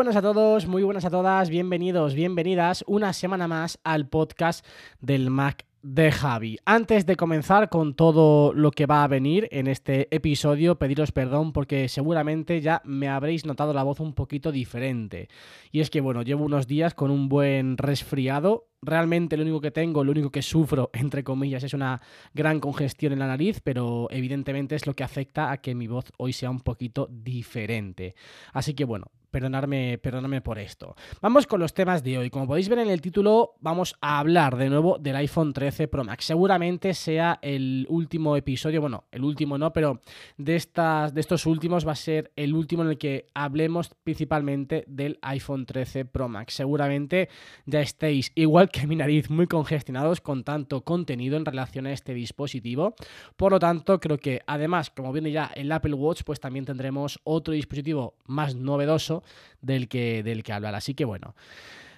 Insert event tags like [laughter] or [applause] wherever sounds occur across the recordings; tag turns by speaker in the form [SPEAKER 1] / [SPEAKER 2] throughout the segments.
[SPEAKER 1] Buenas a todos, muy buenas a todas, bienvenidos, bienvenidas una semana más al podcast del Mac de Javi. Antes de comenzar con todo lo que va a venir en este episodio, pediros perdón porque seguramente ya me habréis notado la voz un poquito diferente. Y es que bueno, llevo unos días con un buen resfriado. Realmente lo único que tengo, lo único que sufro, entre comillas, es una gran congestión en la nariz, pero evidentemente es lo que afecta a que mi voz hoy sea un poquito diferente. Así que bueno, perdonarme, perdonarme por esto. Vamos con los temas de hoy. Como podéis ver en el título, vamos a hablar de nuevo del iPhone 13 Pro Max. Seguramente sea el último episodio, bueno, el último no, pero de, estas, de estos últimos va a ser el último en el que hablemos principalmente del iPhone 13 Pro Max. Seguramente ya estéis, igual que mi nariz, muy congestionados con tanto contenido en relación a este dispositivo. Por lo tanto, creo que además, como viene ya el Apple Watch, pues también tendremos otro dispositivo más novedoso del que, del que hablar. Así que bueno.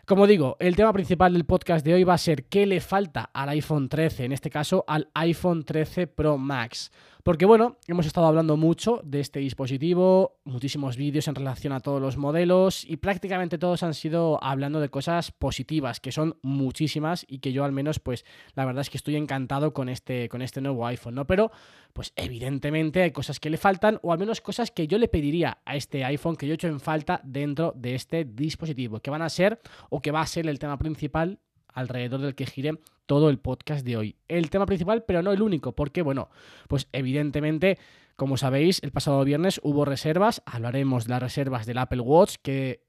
[SPEAKER 1] Como digo, el tema principal del podcast de hoy va a ser qué le falta al iPhone 13, en este caso al iPhone 13 Pro Max. Porque bueno, hemos estado hablando mucho de este dispositivo, muchísimos vídeos en relación a todos los modelos y prácticamente todos han sido hablando de cosas positivas, que son muchísimas y que yo al menos pues la verdad es que estoy encantado con este, con este nuevo iPhone, ¿no? Pero pues evidentemente hay cosas que le faltan o al menos cosas que yo le pediría a este iPhone que yo he hecho en falta dentro de este dispositivo, que van a ser o que va a ser el tema principal alrededor del que gire todo el podcast de hoy. El tema principal, pero no el único, porque bueno, pues evidentemente, como sabéis, el pasado viernes hubo reservas, hablaremos de las reservas del Apple Watch, que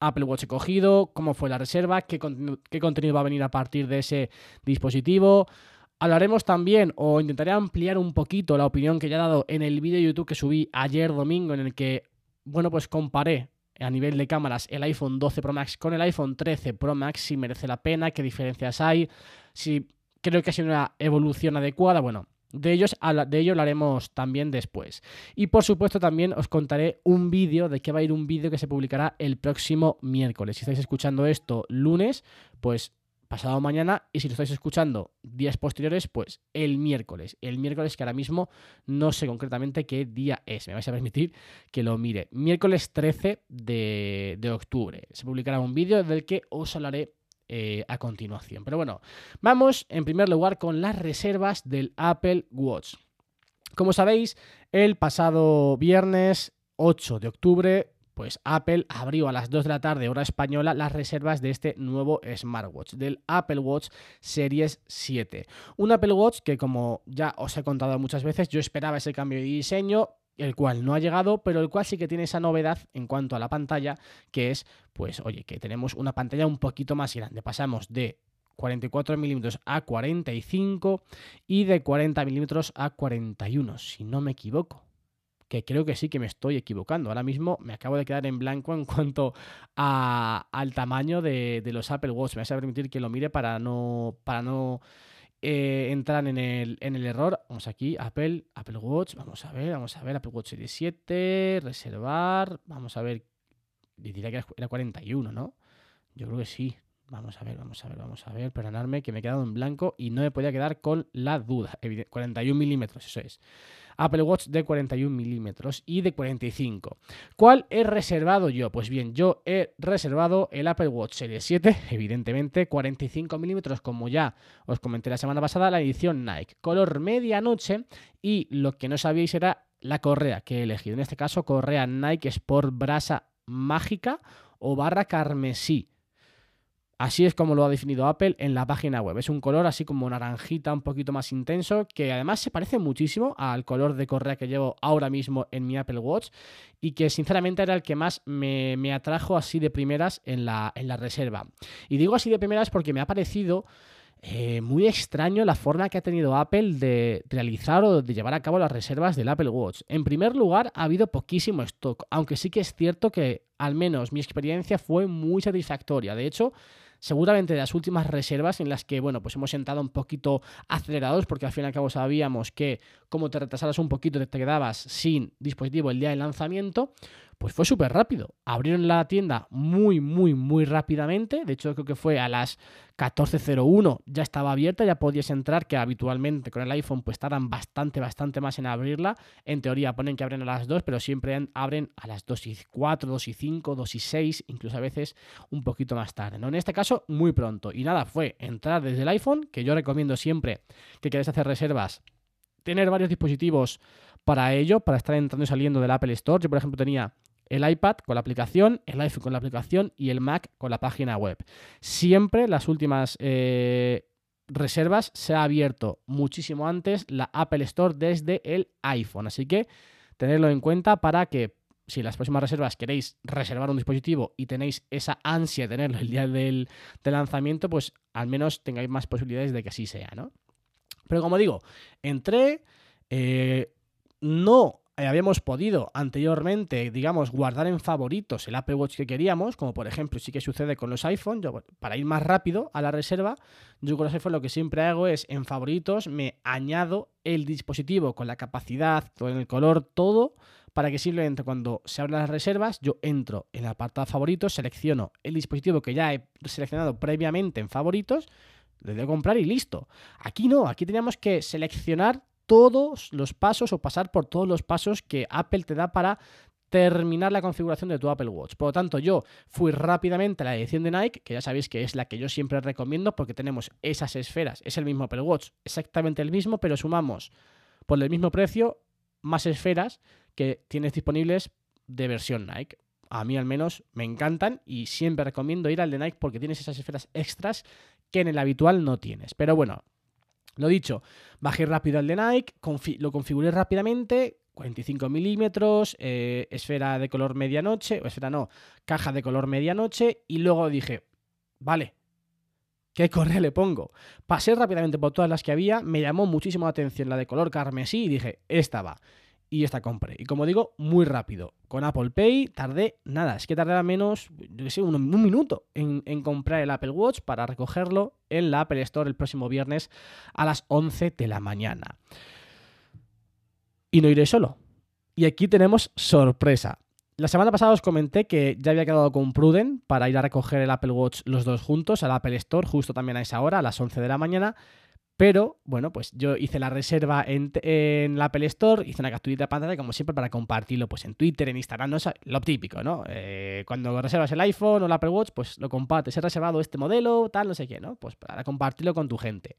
[SPEAKER 1] Apple Watch he cogido, cómo fue la reserva, qué, qué contenido va a venir a partir de ese dispositivo. Hablaremos también, o intentaré ampliar un poquito la opinión que ya he dado en el vídeo de YouTube que subí ayer domingo, en el que, bueno, pues comparé a nivel de cámaras el iPhone 12 Pro Max con el iPhone 13 Pro Max, si merece la pena, qué diferencias hay, si creo que ha sido una evolución adecuada, bueno, de, ellos, de ello hablaremos también después. Y por supuesto también os contaré un vídeo, de que va a ir un vídeo que se publicará el próximo miércoles. Si estáis escuchando esto lunes, pues pasado mañana y si lo estáis escuchando días posteriores, pues el miércoles. El miércoles que ahora mismo no sé concretamente qué día es. Me vais a permitir que lo mire. Miércoles 13 de, de octubre. Se publicará un vídeo del que os hablaré eh, a continuación. Pero bueno, vamos en primer lugar con las reservas del Apple Watch. Como sabéis, el pasado viernes 8 de octubre pues Apple abrió a las 2 de la tarde, hora española, las reservas de este nuevo smartwatch, del Apple Watch Series 7. Un Apple Watch que, como ya os he contado muchas veces, yo esperaba ese cambio de diseño, el cual no ha llegado, pero el cual sí que tiene esa novedad en cuanto a la pantalla, que es, pues, oye, que tenemos una pantalla un poquito más grande. Pasamos de 44 milímetros a 45 y de 40 milímetros a 41, si no me equivoco que creo que sí que me estoy equivocando. Ahora mismo me acabo de quedar en blanco en cuanto a, al tamaño de, los Apple Watch. Me vas a permitir que lo mire para no, para no eh, entrar en el, en el error. Vamos aquí, Apple, Apple Watch. Vamos a ver, vamos a ver, Apple Watch Series 7, reservar. Vamos a ver, diría que era 41, ¿no? Yo creo que sí. Vamos a ver, vamos a ver, vamos a ver. Perdonadme que me he quedado en blanco y no me podía quedar con la duda. 41 milímetros, eso es. Apple Watch de 41 milímetros y de 45. ¿Cuál he reservado yo? Pues bien, yo he reservado el Apple Watch Series 7, evidentemente 45 milímetros, como ya os comenté la semana pasada, la edición Nike, color medianoche y lo que no sabíais era la correa que he elegido. En este caso, correa Nike Sport Brasa Mágica o barra carmesí. Así es como lo ha definido Apple en la página web. Es un color así como naranjita, un poquito más intenso, que además se parece muchísimo al color de correa que llevo ahora mismo en mi Apple Watch y que sinceramente era el que más me, atrajo así de primeras en la, en la reserva. Y digo así de primeras porque me ha parecido eh, muy extraño la forma que ha tenido Apple de realizar o de llevar a cabo las reservas del Apple Watch. En primer lugar, ha habido poquísimo stock, aunque sí que es cierto que al menos mi experiencia fue muy satisfactoria. De hecho, seguramente de las últimas reservas en las que, bueno, pues hemos entrado un poquito acelerados porque al fin y al cabo sabíamos que como te retrasaras un poquito te quedabas sin dispositivo el día del lanzamiento, pues fue súper rápido. Abrieron la tienda muy, muy, muy rápidamente. De hecho, creo que fue a las 14.01 ya estaba abierta, ya podías entrar, que habitualmente con el iPhone pues tardan bastante, bastante más en abrirla. En teoría ponen que abren a las 2, pero siempre abren a las 2 y 4, 2 y 5, 2 y 6, incluso a veces un poquito más tarde. ¿no? En este caso, muy pronto. Y nada, fue entrar desde el iPhone, que yo recomiendo siempre que queréis hacer reservas, tener varios dispositivos para ello, para estar entrando y saliendo del Apple Store. Yo, por ejemplo, tenía el iPad con la aplicación, el iPhone con la aplicación y el Mac con la página web. Siempre las últimas eh, reservas se ha abierto muchísimo antes la Apple Store desde el iPhone. Así que tenerlo en cuenta para que si las próximas reservas queréis reservar un dispositivo y tenéis esa ansia de tenerlo el día del, lanzamiento, pues al menos tengáis más posibilidades de que así sea, ¿no? Pero como digo, entré, eh, no eh, habíamos podido anteriormente, digamos, guardar en favoritos el Apple Watch que queríamos, como por ejemplo sí que sucede con los iPhone, yo, para ir más rápido a la reserva, yo con los iPhone lo que siempre hago es en favoritos me añado el dispositivo con la capacidad, con el color, todo, para que simplemente cuando se abran las reservas yo entro en el apartado favoritos, selecciono el dispositivo que ya he seleccionado previamente en favoritos, le doy a comprar y listo. Aquí no, aquí teníamos que seleccionar todos los pasos o pasar por todos los pasos que Apple te da para terminar la configuración de tu Apple Watch. Por lo tanto, yo fui rápidamente a la edición de Nike, que ya sabéis que es la que yo siempre recomiendo porque tenemos esas esferas, es el mismo Apple Watch, exactamente el mismo, pero sumamos por el mismo precio más esferas que tienes disponibles de versión Nike. A mí al menos me encantan y siempre recomiendo ir al de Nike porque tienes esas esferas extras que en el habitual no tienes. Pero bueno, lo dicho, bajé rápido al de Nike, confi lo configuré rápidamente, 45 milímetros, eh, esfera de color medianoche, o esfera no, caja de color medianoche, y luego dije, vale, ¿qué correa le pongo? Pasé rápidamente por todas las que había, me llamó muchísimo la atención la de color carmesí y dije, esta va. Y esta compré. Y como digo, muy rápido. Con Apple Pay tardé nada, es que tardé menos, yo qué sé, un, un minuto en, en, comprar el Apple Watch para recogerlo en la Apple Store el próximo viernes a las 11 de la mañana. Y no iré solo. Y aquí tenemos sorpresa. La semana pasada os comenté que ya había quedado con Pruden para ir a recoger el Apple Watch los dos juntos al Apple Store, justo también a esa hora, a las 11 de la mañana. Pero, bueno, pues yo hice la reserva en, la Apple Store, hice una capturita de pantalla, como siempre, para compartirlo pues en Twitter, en Instagram, no lo típico, ¿no? Eh, cuando reservas el iPhone o el Apple Watch, pues lo compartes. He reservado este modelo, tal, no sé qué, ¿no? Pues para compartirlo con tu gente.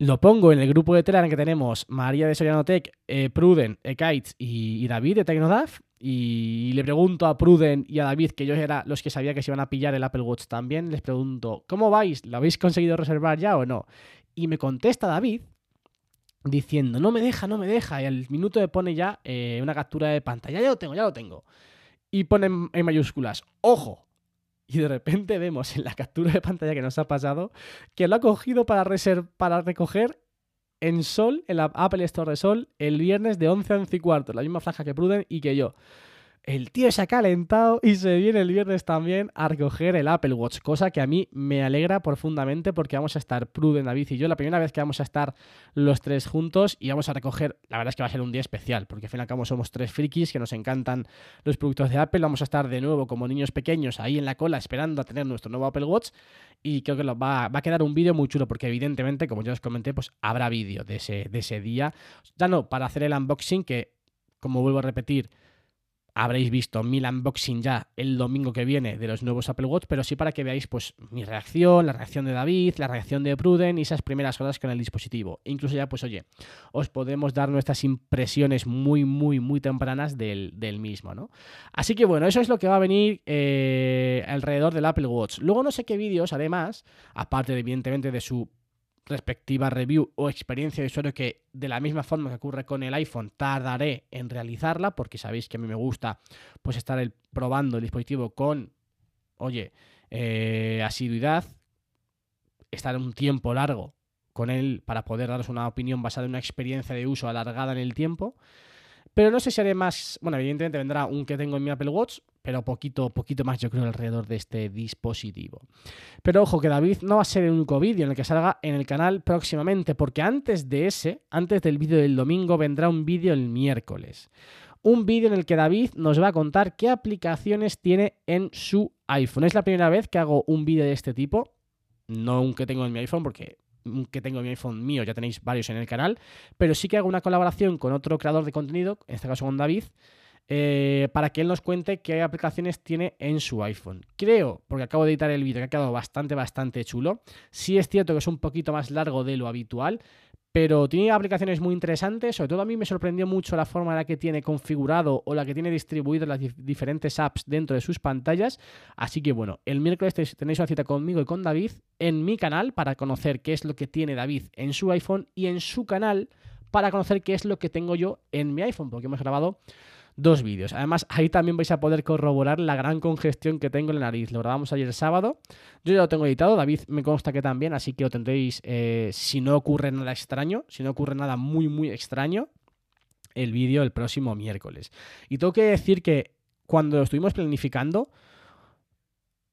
[SPEAKER 1] Lo pongo en el grupo de Telegram que tenemos María de Soriano Tech, eh, Pruden, Ekaitz y, David de Tecnodaf. Y le pregunto a Pruden y a David, que yo era los que sabía que se iban a pillar el Apple Watch también, les pregunto, ¿cómo vais? ¿Lo habéis conseguido reservar ya o no? Y me contesta David diciendo, no me deja, no me deja. Y al minuto me pone ya eh, una captura de pantalla, ya lo tengo, ya lo tengo. Y pone en mayúsculas, ojo, y de repente vemos en la captura de pantalla que nos ha pasado que lo ha cogido para, para recoger en Sol, en la Apple Store de Sol, el viernes de 11 a 11 y cuarto, la misma franja que Pruden y que yo. El tío se ha calentado y se viene el viernes también a recoger el Apple Watch, cosa que a mí me alegra profundamente porque vamos a estar Pruden, David y yo, la primera vez que vamos a estar los tres juntos y vamos a recoger, la verdad es que va a ser un día especial, porque al fin y al cabo somos tres frikis que nos encantan los productos de Apple, vamos a estar de nuevo como niños pequeños ahí en la cola esperando a tener nuestro nuevo Apple Watch y creo que va, va, a quedar un vídeo muy chulo porque evidentemente, como ya os comenté, pues habrá vídeo de ese, de ese día, ya no para hacer el unboxing que, como vuelvo a repetir, habréis visto mil unboxing ya el domingo que viene de los nuevos Apple Watch, pero sí para que veáis pues mi reacción, la reacción de David, la reacción de Pruden y esas primeras horas con el dispositivo. Incluso ya pues oye, os podemos dar nuestras impresiones muy, muy, muy tempranas del, del mismo, ¿no? Así que bueno, eso es lo que va a venir eh, alrededor del Apple Watch. Luego no sé qué vídeos, además, aparte de, evidentemente de su respectiva review o experiencia de usuario que de la misma forma que ocurre con el iPhone tardaré en realizarla porque sabéis que a mí me gusta pues estar el- probando el dispositivo con oye eh, asiduidad estar un tiempo largo con él para poder daros una opinión basada en una experiencia de uso alargada en el tiempo. Pero no sé si haré más bueno evidentemente vendrá un que tengo en mi Apple Watch pero poquito poquito más yo creo alrededor de este dispositivo pero ojo que David no va a ser el único vídeo en el que salga en el canal próximamente, porque antes de ese, antes del vídeo del domingo, vendrá un vídeo el miércoles. Un vídeo en el que David nos va a contar qué aplicaciones tiene en su iPhone. Es la primera vez que hago un vídeo de este tipo, no un que tengo en mi iPhone, porque que tengo en mi iPhone mío ya tenéis varios en el canal, pero sí que hago una colaboración con otro creador de contenido, en este caso con David, eh, para que él nos cuente qué aplicaciones tiene en su iPhone. Creo, porque acabo de editar el vídeo, que ha quedado bastante, bastante chulo. Sí es cierto que es un poquito más largo de lo habitual, pero tiene aplicaciones muy interesantes. Sobre todo a mí me sorprendió mucho la forma en la que tiene configurado o la que tiene distribuido las dif- diferentes apps dentro de sus pantallas. Así que bueno, el miércoles te- tenéis una cita conmigo y con David en mi canal para conocer qué es lo que tiene David en su iPhone y en su canal para conocer qué es lo que tengo yo en mi iPhone, porque hemos grabado dos vídeos. Además, ahí también vais a poder corroborar la gran congestión que tengo en la nariz. Lo grabamos ayer sábado. Yo ya lo tengo editado, David me consta que también, así que lo tendréis eh, si no ocurre nada extraño, si no ocurre nada muy, muy extraño, el vídeo el próximo miércoles. Y tengo que decir que cuando lo estuvimos planificando,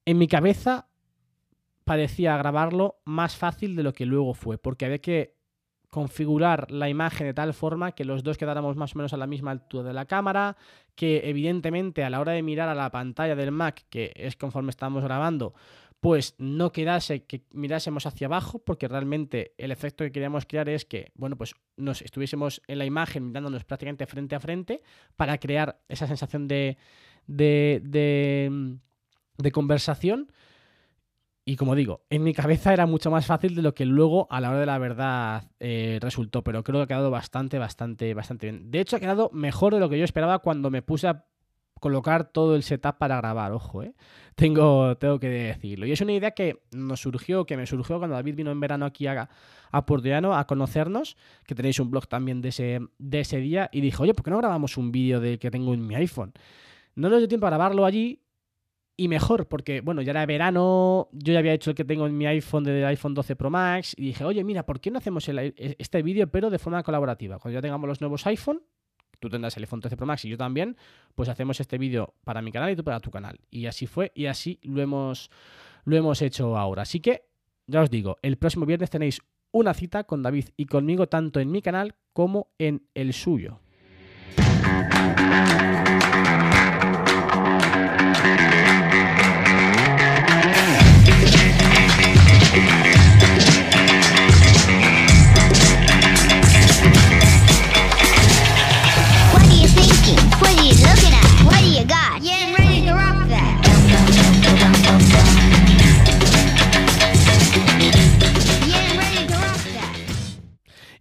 [SPEAKER 1] en mi cabeza parecía grabarlo más fácil de lo que luego fue, porque había que configurar la imagen de tal forma que los dos quedáramos más o menos a la misma altura de la cámara, que evidentemente a la hora de mirar a la pantalla del Mac, que es conforme estamos grabando, pues no quedase que mirásemos hacia abajo, porque realmente el efecto que queríamos crear es que, bueno, pues nos estuviésemos en la imagen mirándonos prácticamente frente a frente para crear esa sensación de, de, de, de conversación. Y como digo, en mi cabeza era mucho más fácil de lo que luego a la hora de la verdad eh, resultó, pero creo que ha quedado bastante, bastante, bastante bien. De hecho, ha quedado mejor de lo que yo esperaba cuando me puse a colocar todo el setup para grabar, ojo, ¿eh? [laughs] Tengo, tengo que decirlo. Y es una idea que nos surgió, que me surgió cuando David vino en verano aquí a, a Puerto Llano a conocernos, que tenéis un blog también de ese, de ese día, y dijo, oye, ¿por qué no grabamos un vídeo del que tengo en mi iPhone? No nos dio tiempo a grabarlo allí, y mejor, porque bueno, ya era verano, yo ya había hecho el que tengo en mi iPhone del iPhone 12 Pro Max y dije, oye, mira, ¿por qué no hacemos el- este vídeo pero de forma colaborativa? Cuando ya tengamos los nuevos iPhone, tú tendrás el iPhone 13 Pro Max y yo también, pues hacemos este vídeo para mi canal y tú para tu canal. Y así fue y así lo hemos, lo hemos hecho ahora. Así que, ya os digo, el próximo viernes tenéis una cita con David y conmigo tanto en mi canal como en el suyo.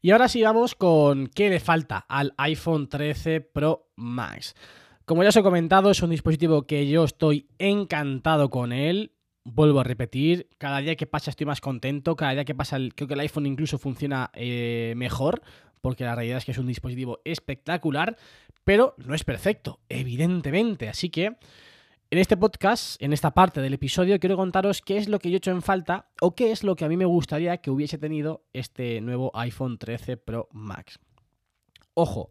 [SPEAKER 1] Y ahora sí vamos con qué le falta al iPhone 13 Pro Max. Como ya os he comentado, es un dispositivo que yo estoy encantado con él. Vuelvo a repetir, cada día que pasa estoy más contento, cada día que pasa creo que el iPhone incluso funciona eh, mejor, porque la realidad es que es un dispositivo espectacular, pero no es perfecto, evidentemente. Así que en este podcast, en esta parte del episodio, quiero contaros qué es lo que yo he hecho en falta o qué es lo que a mí me gustaría que hubiese tenido este nuevo iPhone 13 Pro Max. Ojo,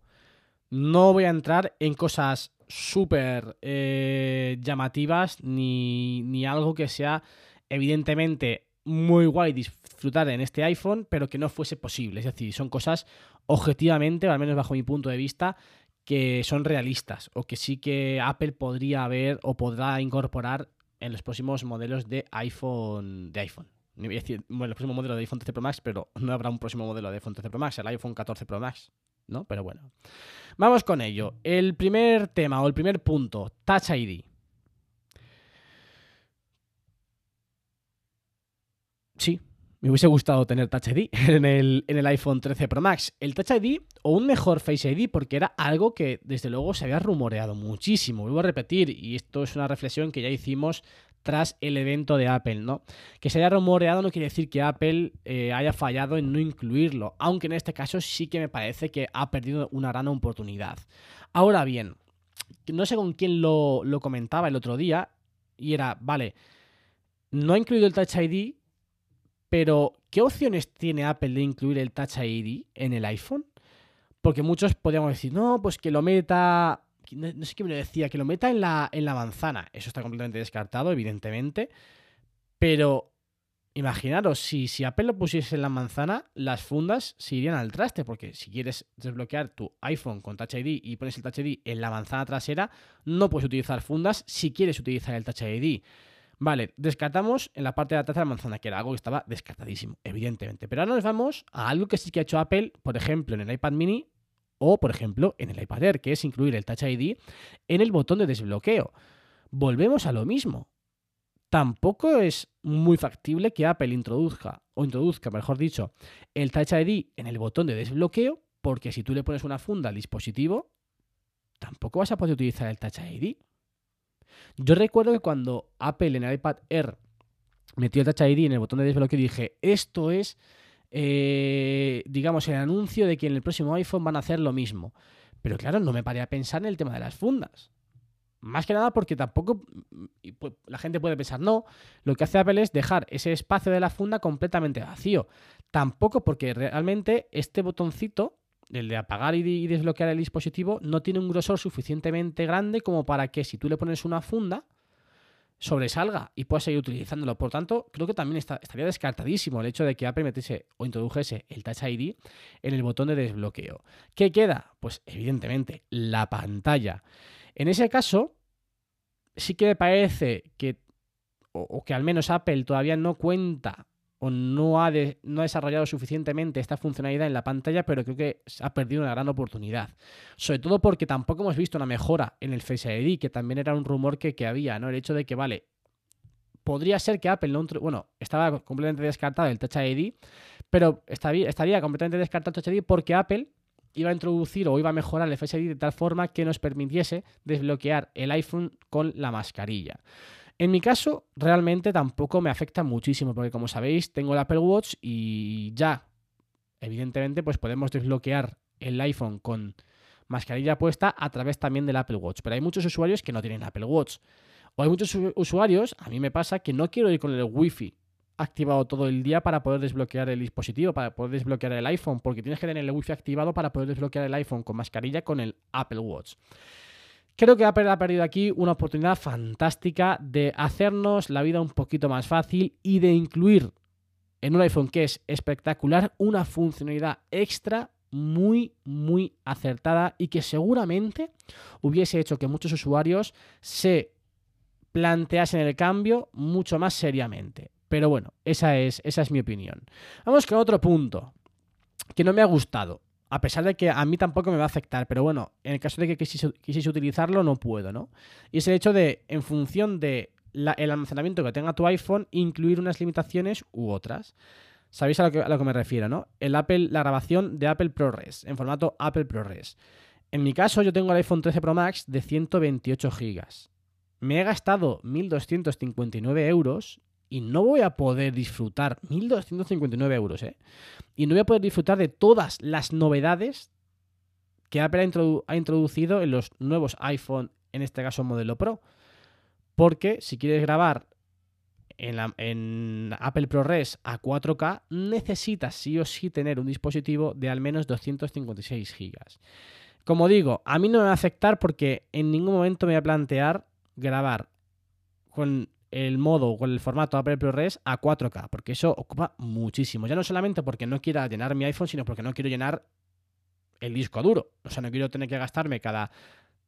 [SPEAKER 1] no voy a entrar en cosas súper eh, llamativas ni, ni algo que sea evidentemente muy guay disfrutar en este iPhone, pero que no fuese posible. Es decir, son cosas objetivamente, o al menos bajo mi punto de vista, que son realistas o que sí que Apple podría haber o podrá incorporar en los próximos modelos de iPhone. De iPhone. No voy a decir, bueno, el próximo modelo de iPhone 13 Pro Max, pero no habrá un próximo modelo de iPhone 13 Pro Max, el iPhone 14 Pro Max. ¿no? Pero bueno. Vamos con ello. El primer tema o el primer punto, Touch ID. Sí, me hubiese gustado tener Touch ID [laughs] en el, iPhone 13 Pro Max. El Touch ID o un mejor Face ID porque era algo que desde luego se había rumoreado muchísimo. Vuelvo a repetir, y esto es una reflexión que ya hicimos tras el evento de Apple, ¿no? Que se haya rumoreado no quiere decir que Apple eh, haya fallado en no incluirlo, aunque en este caso sí que me parece que ha perdido una gran oportunidad. Ahora bien, no sé con quién lo, lo comentaba el otro día, y era, vale, no ha incluido el Touch ID, pero ¿qué opciones tiene Apple de incluir el Touch ID en el iPhone? Porque muchos podríamos decir, no, pues que lo meta no, sé quién me lo decía, que lo meta en la, en la manzana. Eso está completamente descartado, evidentemente. Pero imaginaros, si, si Apple lo pusiese en la manzana, las fundas se irían al traste. Porque si quieres desbloquear tu iPhone con Touch ID y pones el Touch ID en la manzana trasera, no puedes utilizar fundas si quieres utilizar el Touch ID. Vale, descartamos en la parte de atrás de la manzana, que era algo que estaba descartadísimo, evidentemente. Pero ahora nos vamos a algo que sí que ha hecho Apple, por ejemplo, en el iPad mini o, por ejemplo, en el iPad Air, que es incluir el Touch ID en el botón de desbloqueo. Volvemos a lo mismo. Tampoco es muy factible que Apple introduzca, o introduzca, mejor dicho, el Touch ID en el botón de desbloqueo, porque si tú le pones una funda al dispositivo, tampoco vas a poder utilizar el Touch ID. Yo recuerdo que cuando Apple en el iPad Air metió el Touch ID en el botón de desbloqueo, dije, esto es eh, digamos, el anuncio de que en el próximo iPhone van a hacer lo mismo. Pero claro, no me paré a pensar en el tema de las fundas. Más que nada porque tampoco la gente puede pensar, no, lo que hace Apple es dejar ese espacio de la funda completamente vacío. Tampoco porque realmente este botoncito, el de apagar y desbloquear el dispositivo, no tiene un grosor suficientemente grande como para que si tú le pones una funda, sobresalga y puedas seguir utilizándolo. Por tanto, creo que también estaría descartadísimo el hecho de que Apple metiese o introdujese el Touch ID en el botón de desbloqueo. ¿Qué queda? Pues evidentemente la pantalla. En ese caso, sí que me parece que, o, o que al menos Apple todavía no cuenta o no ha, no ha desarrollado suficientemente esta funcionalidad en la pantalla, pero creo que ha perdido una gran oportunidad. Sobre todo porque tampoco hemos visto una mejora en el Face ID, que también era un rumor que, que había, ¿no? El hecho de que, vale, podría ser que Apple no... Bueno, estaba completamente descartado el Touch ID, pero estaría, estaría completamente descartado el Touch ID porque Apple iba a introducir o iba a mejorar el Face ID de tal forma que nos permitiese desbloquear el iPhone con la mascarilla. En mi caso, realmente tampoco me afecta muchísimo, porque como sabéis, tengo el Apple Watch y ya, evidentemente, pues podemos desbloquear el iPhone con mascarilla puesta a través también del Apple Watch. Pero hay muchos usuarios que no tienen Apple Watch. O hay muchos usuarios, a mí me pasa, que no quiero ir con el Wi-Fi activado todo el día para poder desbloquear el dispositivo, para poder desbloquear el iPhone, porque tienes que tener el Wi-Fi activado para poder desbloquear el iPhone con mascarilla con el Apple Watch. Creo que Apple ha perdido aquí una oportunidad fantástica de hacernos la vida un poquito más fácil y de incluir en un iPhone que es espectacular una funcionalidad extra muy, muy acertada y que seguramente hubiese hecho que muchos usuarios se planteasen el cambio mucho más seriamente. Pero bueno, esa es, esa es mi opinión. Vamos con otro punto que no me ha gustado a pesar de que a mí tampoco me va a afectar, pero bueno, en el caso de que quisiese, utilizarlo, no puedo, ¿no? Y es el hecho de, en función de la, el almacenamiento que tenga tu iPhone, incluir unas limitaciones u otras. ¿Sabéis a lo, que, a lo que me refiero, no? El Apple, la grabación de Apple ProRes, en formato Apple ProRes. En mi caso, yo tengo el iPhone 13 Pro Max de 128 GB. Me he gastado 1.259 euros y no voy a poder disfrutar 1.259 euros, ¿eh? Y no voy a poder disfrutar de todas las novedades que Apple ha, introdu ha introducido en los nuevos iPhone, en este caso modelo Pro. Porque si quieres grabar en, la, en, Apple ProRes a 4K, necesitas sí o sí tener un dispositivo de al menos 256 GB. Como digo, a mí no me va a afectar porque en ningún momento me voy a plantear grabar con el modo con el formato Apple ProRes a 4K, porque eso ocupa muchísimo. Ya no solamente porque no quiera llenar mi iPhone, sino porque no quiero llenar el disco duro. O sea, no quiero tener que gastarme cada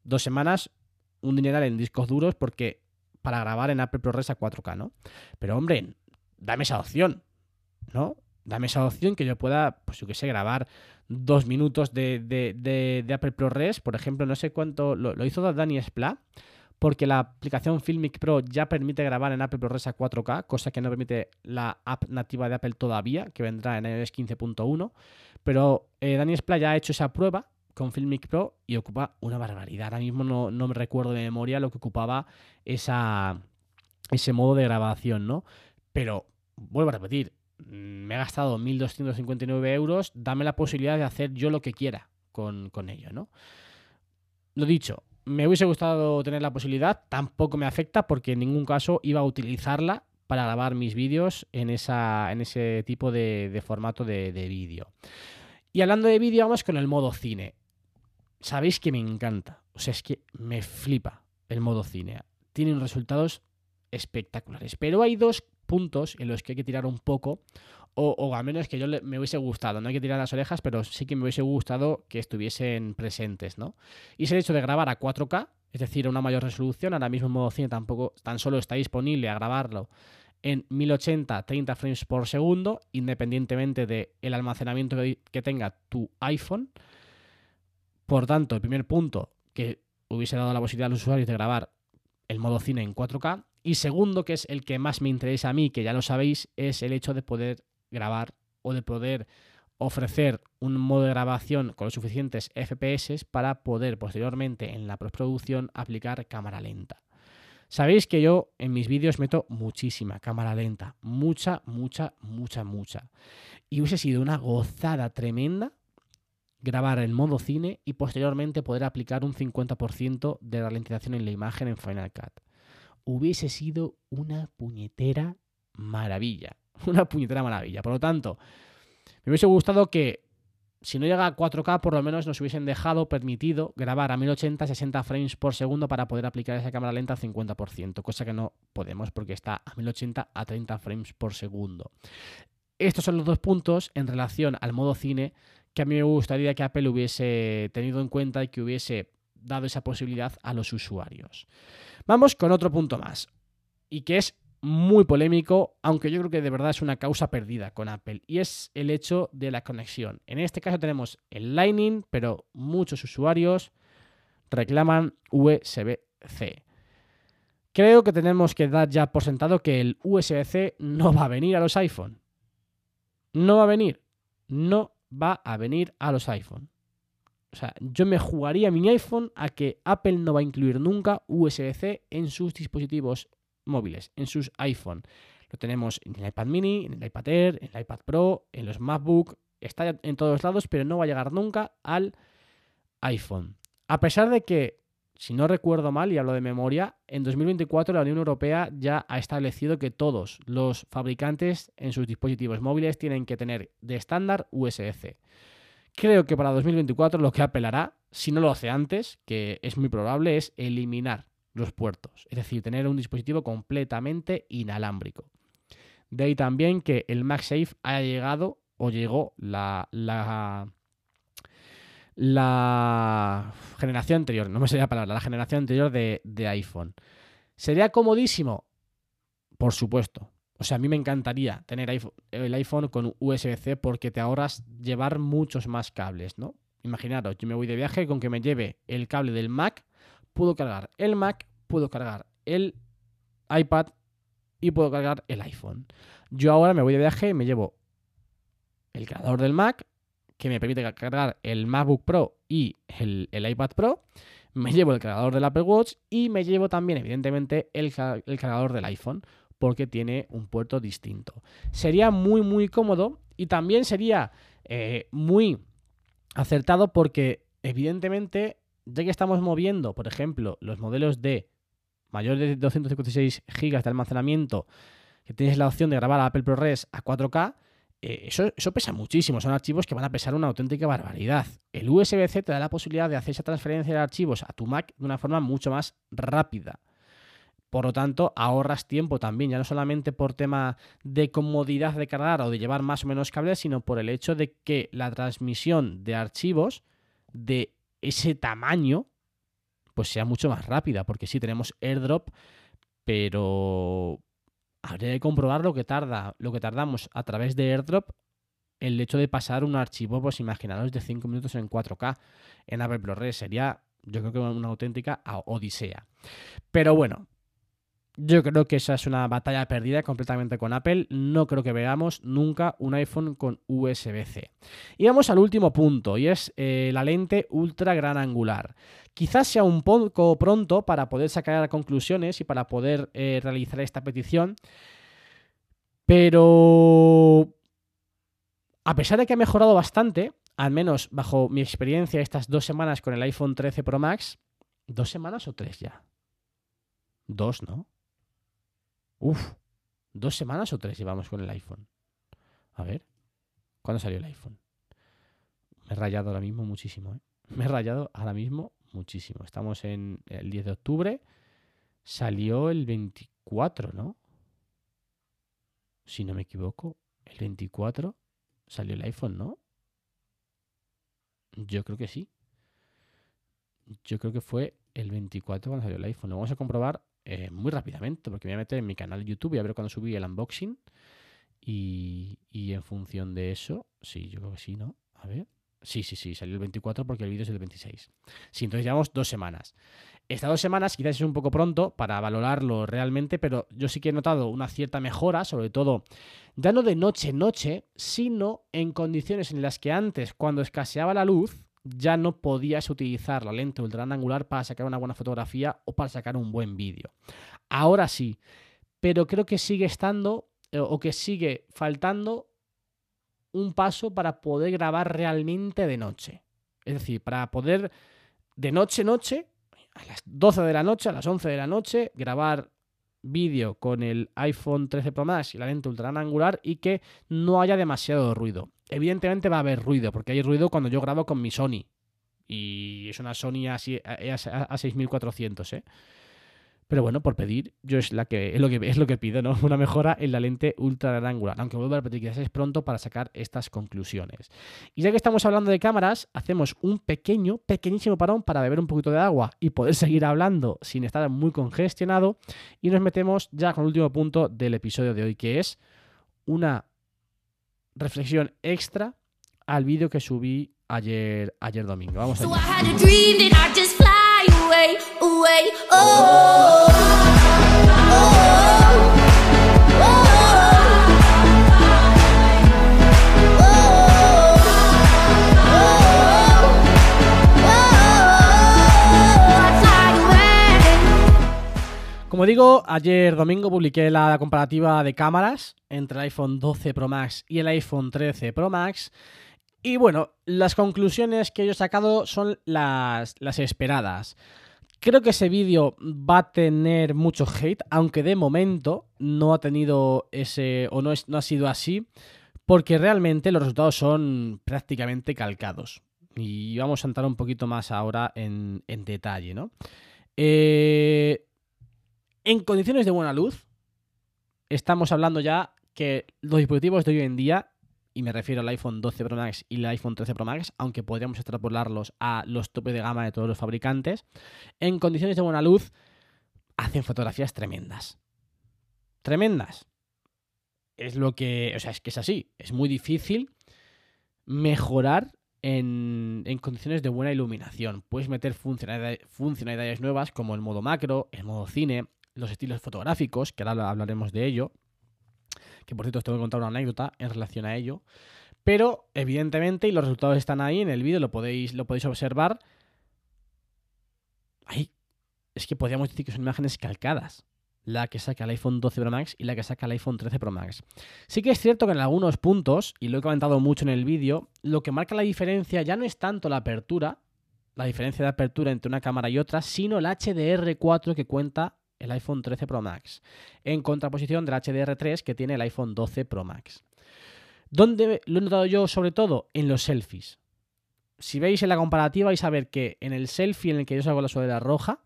[SPEAKER 1] dos semanas un dineral en discos duros porque para grabar en Apple ProRes a 4K, ¿no? Pero hombre, dame esa opción, ¿no? dame esa opción que yo pueda, pues yo que sé, grabar dos minutos de, de- de- de Apple ProRes. Por ejemplo, no sé cuánto, lo, lo hizo Dani Spla, porque la aplicación Filmic Pro ya permite grabar en Apple ProRes a 4K, cosa que no permite la app nativa de Apple todavía, que vendrá en iOS 15.1. Pero eh, Dani Spla ya ha hecho esa prueba con Filmic Pro y ocupa una barbaridad. Ahora mismo no, me recuerdo de memoria lo que ocupaba ese modo de grabación, ¿no? Pero vuelvo a repetir, me he gastado 1.259 euros, dame la posibilidad de hacer yo lo que quiera con, con ello, ¿no? Lo dicho, me hubiese gustado tener la posibilidad, tampoco me afecta porque en ningún caso iba a utilizarla para grabar mis vídeos en, esa, en ese tipo de, formato de, de vídeo. Y hablando de vídeo, vamos con el modo cine. Sabéis que me encanta, o sea, es que me flipa el modo cine. Tiene unos resultados espectaculares, pero hay dos puntos en los que hay que tirar un poco, o, al menos que yo le- me hubiese gustado. No hay que tirar las orejas, pero sí que me hubiese gustado que estuviesen presentes, ¿no? Y el hecho de grabar a 4K, es decir, a una mayor resolución. Ahora mismo en modo cine tampoco tan solo está disponible a grabarlo en 1080 30 frames por segundo, independientemente del almacenamiento que, que tenga tu iPhone. Por tanto, el primer punto que hubiese dado la posibilidad a los usuarios de grabar el modo cine en 4K. Y segundo, que es el que más me interesa a mí, que ya lo sabéis, es el hecho de poder grabar o de poder ofrecer un modo de grabación con los suficientes FPS para poder posteriormente en la postproducción aplicar cámara lenta. Sabéis que yo en mis vídeos meto muchísima cámara lenta, mucha, mucha, mucha, mucha. Y hubiese sido una gozada tremenda grabar en modo cine y posteriormente poder aplicar un 50% de ralentización en la imagen en Final Cut. Hubiese sido una puñetera maravilla. [laughs] Una puñetera maravilla. Por lo tanto, me hubiese gustado que si no llega a 4K, por lo menos nos hubiesen dejado permitido grabar a 1080 60 frames por segundo para poder aplicar esa cámara lenta al 50%, cosa que no podemos porque está a 1080 a 30 frames por segundo. Estos son los dos puntos en relación al modo cine que a mí me gustaría que Apple hubiese tenido en cuenta y que hubiese dado esa posibilidad a los usuarios. Vamos con otro punto más, y que es muy polémico, aunque yo creo que de verdad es una causa perdida con Apple, y es el hecho de la conexión. En este caso tenemos el Lightning, pero muchos usuarios reclaman USB-C. Creo que tenemos que dar ya por sentado que el USB-C no va a venir a los iPhone. No va a venir. No va a venir a los iPhone. O sea, yo me jugaría mi iPhone a que Apple no va a incluir nunca USB-C en sus dispositivos móviles, en sus iPhone. Lo tenemos en el iPad mini, en el iPad Air, en el iPad Pro, en los MacBook, está en todos lados, pero no va a llegar nunca al iPhone. A pesar de que, si no recuerdo mal, y hablo de memoria, en 2024 la Unión Europea ya ha establecido que todos los fabricantes en sus dispositivos móviles tienen que tener de estándar USB-C. Creo que para 2024 lo que Apple hará, si no lo hace antes, que es muy probable, es eliminar los puertos. Es decir, tener un dispositivo completamente inalámbrico. De ahí también que el MagSafe haya llegado o llegó la, la, generación anterior, no me la palabra, la generación anterior de, iPhone. ¿Sería comodísimo? Por supuesto. O sea, a mí me encantaría tener el iPhone con USB-C porque te ahorras llevar muchos más cables, ¿no? Imaginaros, yo me voy de viaje con que me lleve el cable del Mac, puedo cargar el Mac, puedo cargar el iPad y puedo cargar el iPhone. Yo ahora me voy de viaje y me llevo el cargador del Mac, que me permite cargar el MacBook Pro y el, el iPad Pro, me llevo el cargador del Apple Watch y me llevo también, evidentemente, el, el cargador del iPhone, porque tiene un puerto distinto. Sería muy, muy cómodo y también sería eh, muy acertado porque, evidentemente, ya que estamos moviendo, por ejemplo, los modelos de mayor de 256 GB de almacenamiento, que tienes la opción de grabar a Apple ProRes a 4K, eh, eso, eso pesa muchísimo. Son archivos que van a pesar una auténtica barbaridad. El USB-C te da la posibilidad de hacer esa transferencia de archivos a tu Mac de una forma mucho más rápida. Por lo tanto, ahorras tiempo también, ya no solamente por tema de comodidad de cargar o de llevar más o menos cables, sino por el hecho de que la transmisión de archivos de ese tamaño pues sea mucho más rápida, porque sí tenemos AirDrop, pero habría que comprobar lo que tarda, lo que tardamos a través de AirDrop el hecho de pasar un archivo, pues imaginaros, de 5 minutos en 4K en Apple ProRes. Sería, yo creo que una auténtica odisea. Pero bueno, yo creo que esa es una batalla perdida completamente con Apple. No creo que veamos nunca un iPhone con USB-C. Y vamos al último punto, y es eh, la lente ultra gran angular. Quizás sea un poco pronto para poder sacar conclusiones y para poder eh, realizar esta petición, pero a pesar de que ha mejorado bastante, al menos bajo mi experiencia estas dos semanas con el iPhone 13 Pro Max, ¿dos semanas o tres ya? Dos, ¿no? Uf, ¿dos semanas o tres llevamos con el iPhone? A ver, ¿cuándo salió el iPhone? Me he rayado ahora mismo muchísimo, ¿eh? Me he rayado ahora mismo muchísimo. Estamos en el 10 de octubre. Salió el 24, ¿no? Si no me equivoco, el 24 salió el iPhone, ¿no? Yo creo que sí. Yo creo que fue el 24 cuando salió el iPhone. Lo vamos a comprobar eh, muy rápidamente porque me voy a meter en mi canal de YouTube y a ver cuando subí el unboxing. Y, y en función de eso, sí, yo creo que sí, ¿no? A ver. Sí, sí, sí, salió el 24 porque el vídeo es el 26. Sí, entonces llevamos dos semanas. Estas dos semanas quizás es un poco pronto para valorarlo realmente, pero yo sí que he notado una cierta mejora, sobre todo ya no de noche en noche, sino en condiciones en las que antes, cuando escaseaba la luz, ya no podías utilizar la lente ultra gran angular para sacar una buena fotografía o para sacar un buen vídeo. Ahora sí, pero creo que sigue estando eh, o que sigue faltando un paso para poder grabar realmente de noche. Es decir, para poder de noche noche, a las 12 de la noche, a las 11 de la noche, grabar vídeo con el iPhone 13 Pro Max y la lente ultra angular y que no haya demasiado ruido. Evidentemente va a haber ruido, porque hay ruido cuando yo grabo con mi Sony. Y es una Sony a, si- a- a- a 6400, ¿eh? Pero bueno, por pedir, yo es, la que, es, lo que, es lo que pido, ¿no? [laughs] Una mejora en la lente ultra angular. Aunque vuelvo a repetir, quizás es pronto para sacar estas conclusiones. Y ya que estamos hablando de cámaras, hacemos un pequeño, pequeñísimo parón para beber un poquito de agua y poder [laughs] seguir hablando sin estar muy congestionado. Y nos metemos ya con el último punto del episodio de hoy, que es una reflexión extra al vídeo que subí ayer, ayer domingo. Vamos
[SPEAKER 2] a
[SPEAKER 1] Como digo, ayer domingo publiqué la comparativa de cámaras entre el iPhone 12 Pro Max y el iPhone 13 Pro Max. Y bueno, las conclusiones que yo he sacado son las, esperadas. Creo que ese vídeo va a tener mucho hate, aunque de momento no ha tenido ese, o no, es, no ha sido así, porque realmente los resultados son prácticamente calcados. Y vamos a entrar un poquito más ahora en, en detalle, ¿no? Eh, en condiciones de buena luz, estamos hablando ya que los dispositivos de hoy en día, y me refiero al iPhone 12 Pro Max y el iPhone 13 Pro Max, aunque podríamos extrapolarlos a los topes de gama de todos los fabricantes, en condiciones de buena luz hacen fotografías tremendas. Tremendas. Es lo que, o sea, es que es así. Es muy difícil mejorar en, en condiciones de buena iluminación. Puedes meter funcionalidades, funcionalidades nuevas como el modo macro, el modo cine, los estilos fotográficos, que ahora hablaremos de ello. Que por cierto os tengo que contar una anécdota en relación a ello. Pero, evidentemente, y los resultados están ahí en el vídeo, lo podéis, lo podéis observar. Es que podríamos decir que son imágenes calcadas. La que saca el iPhone 12 Pro Max y la que saca el iPhone 13 Pro Max. Sí que es cierto que en algunos puntos, y lo he comentado mucho en el vídeo, lo que marca la diferencia ya no es tanto la apertura, la diferencia de apertura entre una cámara y otra, sino el HDR4 que cuenta el iPhone 13 Pro Max, en contraposición del HDR3 que tiene el iPhone 12 Pro Max. ¿Dónde lo he notado yo sobre todo? En los selfies. Si veis en la comparativa vais a ver que en el selfie en el que yo salgo la sudadera roja,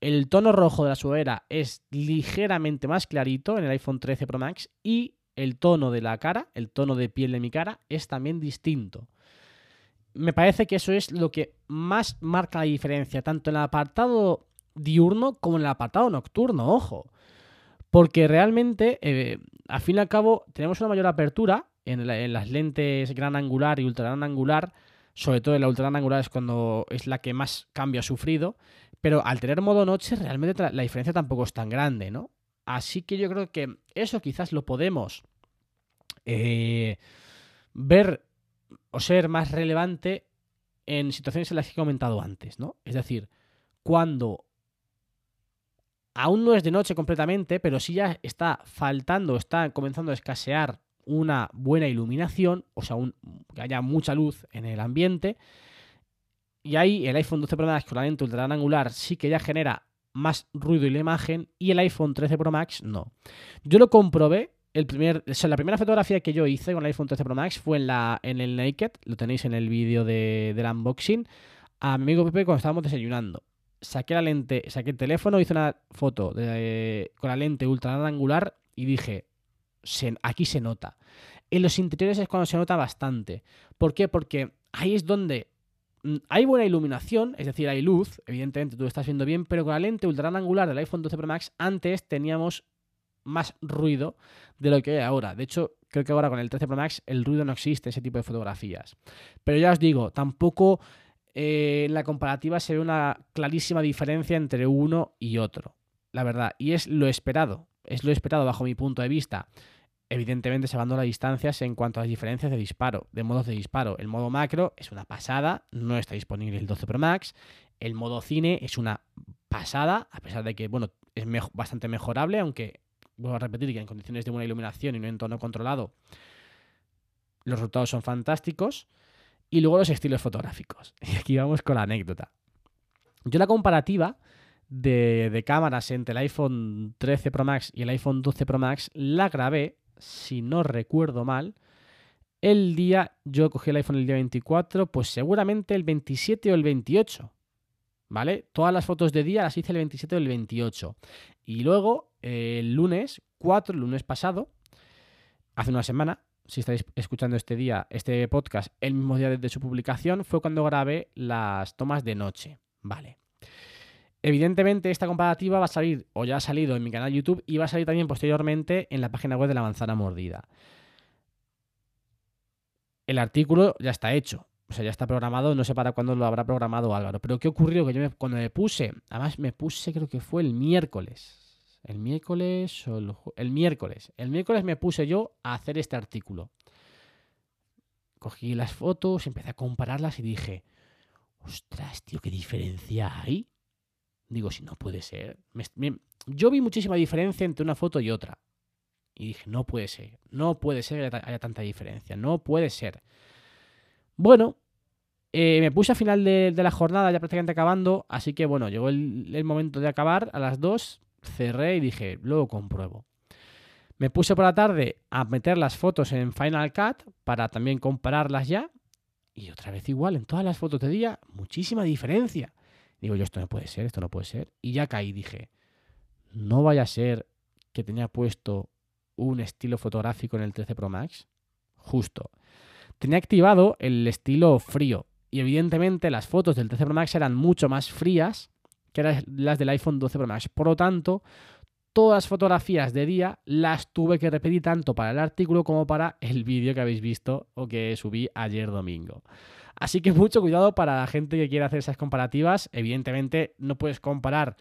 [SPEAKER 1] el tono rojo de la sudadera es ligeramente más clarito en el iPhone 13 Pro Max y el tono de la cara, el tono de piel de mi cara, es también distinto. Me parece que eso es lo que más marca la diferencia, tanto en el apartado diurno como en el apartado nocturno, ojo. Porque realmente, eh, al fin y al cabo, tenemos una mayor apertura, en, la- en las lentes gran angular y ultra gran angular, sobre todo en la ultra gran angular es cuando es la que más cambio ha sufrido, pero al tener modo noche realmente la diferencia tampoco es tan grande, ¿no? Así que yo creo que eso quizás lo podemos eh, ver o ser más relevante en situaciones en las que he comentado antes, ¿no? Es decir, cuando aún no es de noche completamente, pero sí ya está faltando, está comenzando a escasear una buena iluminación, o sea, un- que haya mucha luz en el ambiente. Y ahí el iPhone 12 Pro Max con la lente ultra angular sí que ya genera más ruido en la imagen y el iPhone 13 Pro Max no. Yo lo comprobé. La primera fotografía que yo hice con el iPhone 13 Pro Max fue en, la, en el Naked, lo tenéis en el vídeo de, del unboxing, a mi amigo Pepe cuando estábamos desayunando. Saqué la lente, saqué el teléfono, hice una foto de- con la lente ultra angular y dije, aquí se nota. En los interiores es cuando se nota bastante. ¿Por qué? Porque ahí es donde mm, hay buena iluminación, es decir, hay luz, evidentemente tú lo estás viendo bien, pero con la lente ultra angular del iPhone 12 Pro Max antes teníamos más ruido de lo que hay ahora. De hecho, creo que ahora con el 13 Pro Max el ruido no existe, ese tipo de fotografías. Pero ya os digo, tampoco eh, en la comparativa se ve una clarísima diferencia entre uno y otro. La verdad, y es lo esperado. Es lo esperado bajo mi punto de vista. Evidentemente, salvando las distancias en cuanto a las diferencias de disparo, de modos de disparo. El modo macro es una pasada, no está disponible el 12 Pro Max. El modo cine es una pasada, a pesar de que, bueno, es bastante mejorable, aunque vuelvo a repetir que en condiciones de buena iluminación y en entorno controlado, los resultados son fantásticos. Y luego los estilos fotográficos. [laughs] Y aquí vamos con la anécdota. Yo la comparativa de, cámaras entre el iPhone 13 Pro Max y el iPhone 12 Pro Max la grabé, si no recuerdo mal, el día, yo cogí el iPhone el día 24, pues seguramente el 27 o el 28. ¿Vale? Todas las fotos de día las hice el 27 o el 28. Y luego, eh, el lunes 4, el lunes pasado, hace una semana, si estáis escuchando este día, este podcast, el mismo día de su publicación, fue cuando grabé las tomas de noche. Vale. Evidentemente, esta comparativa va a salir, o ya ha salido en mi canal YouTube, y va a salir también posteriormente en la página web de la manzana mordida. El artículo ya está hecho. O sea, ya está programado, no sé para cuándo lo habrá programado Álvaro. Pero ¿qué ocurrió? Que yo cuando me puse, además me puse, creo que fue el miércoles. El miércoles o el, el miércoles. El miércoles me puse yo a hacer este artículo. Cogí las fotos, empecé a compararlas y dije, ostras, tío, qué diferencia hay. Digo, si no puede ser. Yo vi muchísima diferencia entre una foto y otra. Y dije, no puede ser, no puede ser que haya, ta- haya tanta diferencia, no puede ser. Bueno, eh, me puse a final de, la jornada, ya prácticamente acabando, así que bueno, llegó el, el momento de acabar a las 2, cerré y dije, luego compruebo. Me puse por la tarde a meter las fotos en Final Cut para también compararlas ya. Y otra vez igual, en todas las fotos de día, muchísima diferencia. Digo yo, esto no puede ser, esto no puede ser. Y ya caí, dije, no vaya a ser que tenía puesto un estilo fotográfico en el 13 Pro Max. Justo. Tenía activado el estilo frío. Y evidentemente las fotos del 13 Pro Max eran mucho más frías que las- las del iPhone 12 Pro Max. Por lo tanto, todas las fotografías de día las tuve que repetir tanto para el artículo como para el vídeo que habéis visto o que subí ayer domingo. Así que mucho cuidado para la gente que quiera hacer esas comparativas. Evidentemente, no puedes comparar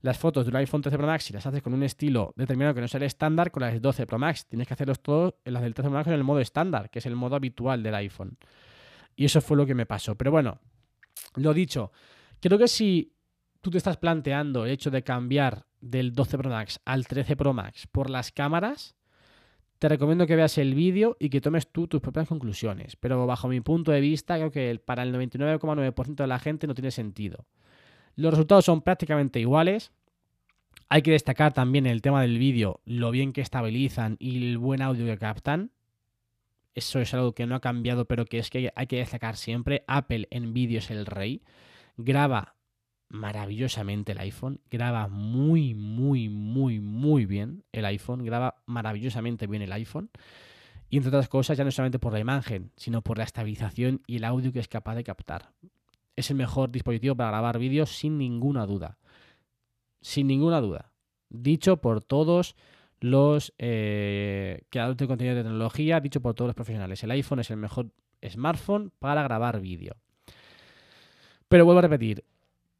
[SPEAKER 1] las fotos de un iPhone 13 Pro Max si las haces con un estilo determinado que no sea el estándar con las del 12 Pro Max. Tienes que hacerlos todos las del 13 Pro Max en el modo estándar, que es el modo habitual del iPhone. Y eso fue lo que me pasó. Pero bueno, lo dicho, creo que si tú te estás planteando el hecho de cambiar del 12 Pro Max al 13 Pro Max por las cámaras, te recomiendo que veas el vídeo y que tomes tú tus propias conclusiones. Pero bajo mi punto de vista, creo que para el 99,9% de la gente no tiene sentido. Los resultados son prácticamente iguales. Hay que destacar también el tema del vídeo, lo bien que estabilizan y el buen audio que captan. Eso es algo que no ha cambiado, pero que es que hay que destacar siempre. Apple en vídeo es el rey. Graba maravillosamente el iPhone. Graba muy, muy, muy, muy bien el iPhone. Graba maravillosamente bien el iPhone. Y entre otras cosas, ya no solamente por la imagen, sino por la estabilización y el audio que es capaz de captar. Es el mejor dispositivo para grabar vídeos sin ninguna duda. Sin ninguna duda. Dicho por todos los eh, creadores de contenido de tecnología, dicho por todos los profesionales. El iPhone es el mejor smartphone para grabar vídeo. Pero vuelvo a repetir,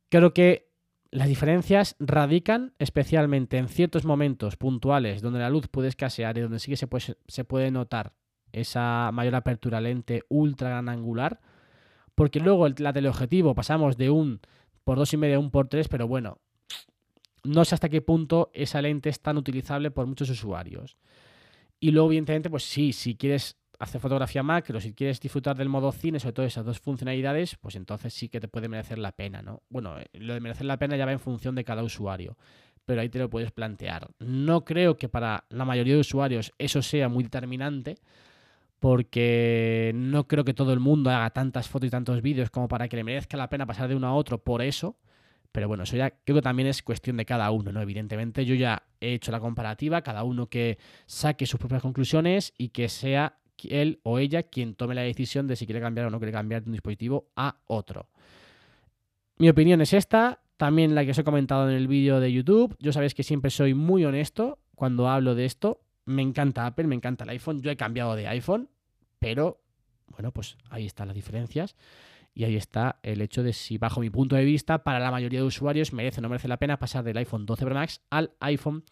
[SPEAKER 1] creo que las diferencias radican especialmente en ciertos momentos puntuales donde la luz puede escasear y donde sí que se puede, se puede notar esa mayor apertura lente ultra gran angular, porque luego el, la teleobjetivo pasamos de un por 2,5 a un por 3, pero bueno, no sé hasta qué punto esa lente es tan utilizable por muchos usuarios. Y luego, evidentemente, pues sí, si quieres hacer fotografía macro, si quieres disfrutar del modo cine, sobre todo esas dos funcionalidades, pues entonces sí que te puede merecer la pena, ¿no? Bueno, eh, lo de merecer la pena ya va en función de cada usuario, pero ahí te lo puedes plantear. No creo que para la mayoría de usuarios eso sea muy determinante, porque no creo que todo el mundo haga tantas fotos y tantos vídeos como para que le merezca la pena pasar de uno a otro por eso. Pero bueno, eso ya creo que también es cuestión de cada uno, ¿no? Evidentemente, yo ya he hecho la comparativa, cada uno que saque sus propias conclusiones y que sea él o ella quien tome la decisión de si quiere cambiar o no quiere cambiar de un dispositivo a otro. Mi opinión es esta, también la que os he comentado en el vídeo de YouTube. Yo sabéis que siempre soy muy honesto cuando hablo de esto. Me encanta Apple, me encanta el iPhone. Yo he cambiado de iPhone, pero bueno, pues ahí están las diferencias. Y ahí está el hecho de si, bajo mi punto de vista, para la mayoría de usuarios merece o no merece la pena pasar del iPhone 12 Pro Max al iPhone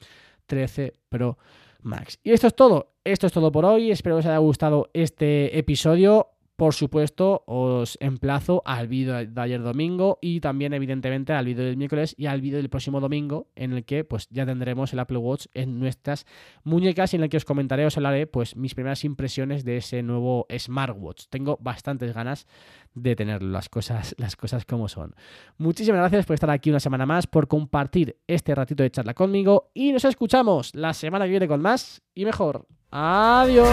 [SPEAKER 1] 13 Pro Max. Y esto es todo. Esto es todo por hoy. Espero que os haya gustado este episodio. Por supuesto, os emplazo al vídeo de ayer domingo y también, evidentemente, al vídeo del miércoles y al vídeo del próximo domingo, en el que pues ya tendremos el Apple Watch en nuestras muñecas y en el que os comentaré, os hablaré pues mis primeras impresiones de ese nuevo smartwatch. Tengo bastantes ganas de tenerlo, las cosas, [laughs] las cosas como son. Muchísimas gracias por estar aquí una semana más, por compartir este ratito de charla conmigo y nos escuchamos la semana que viene con más y mejor. Adiós.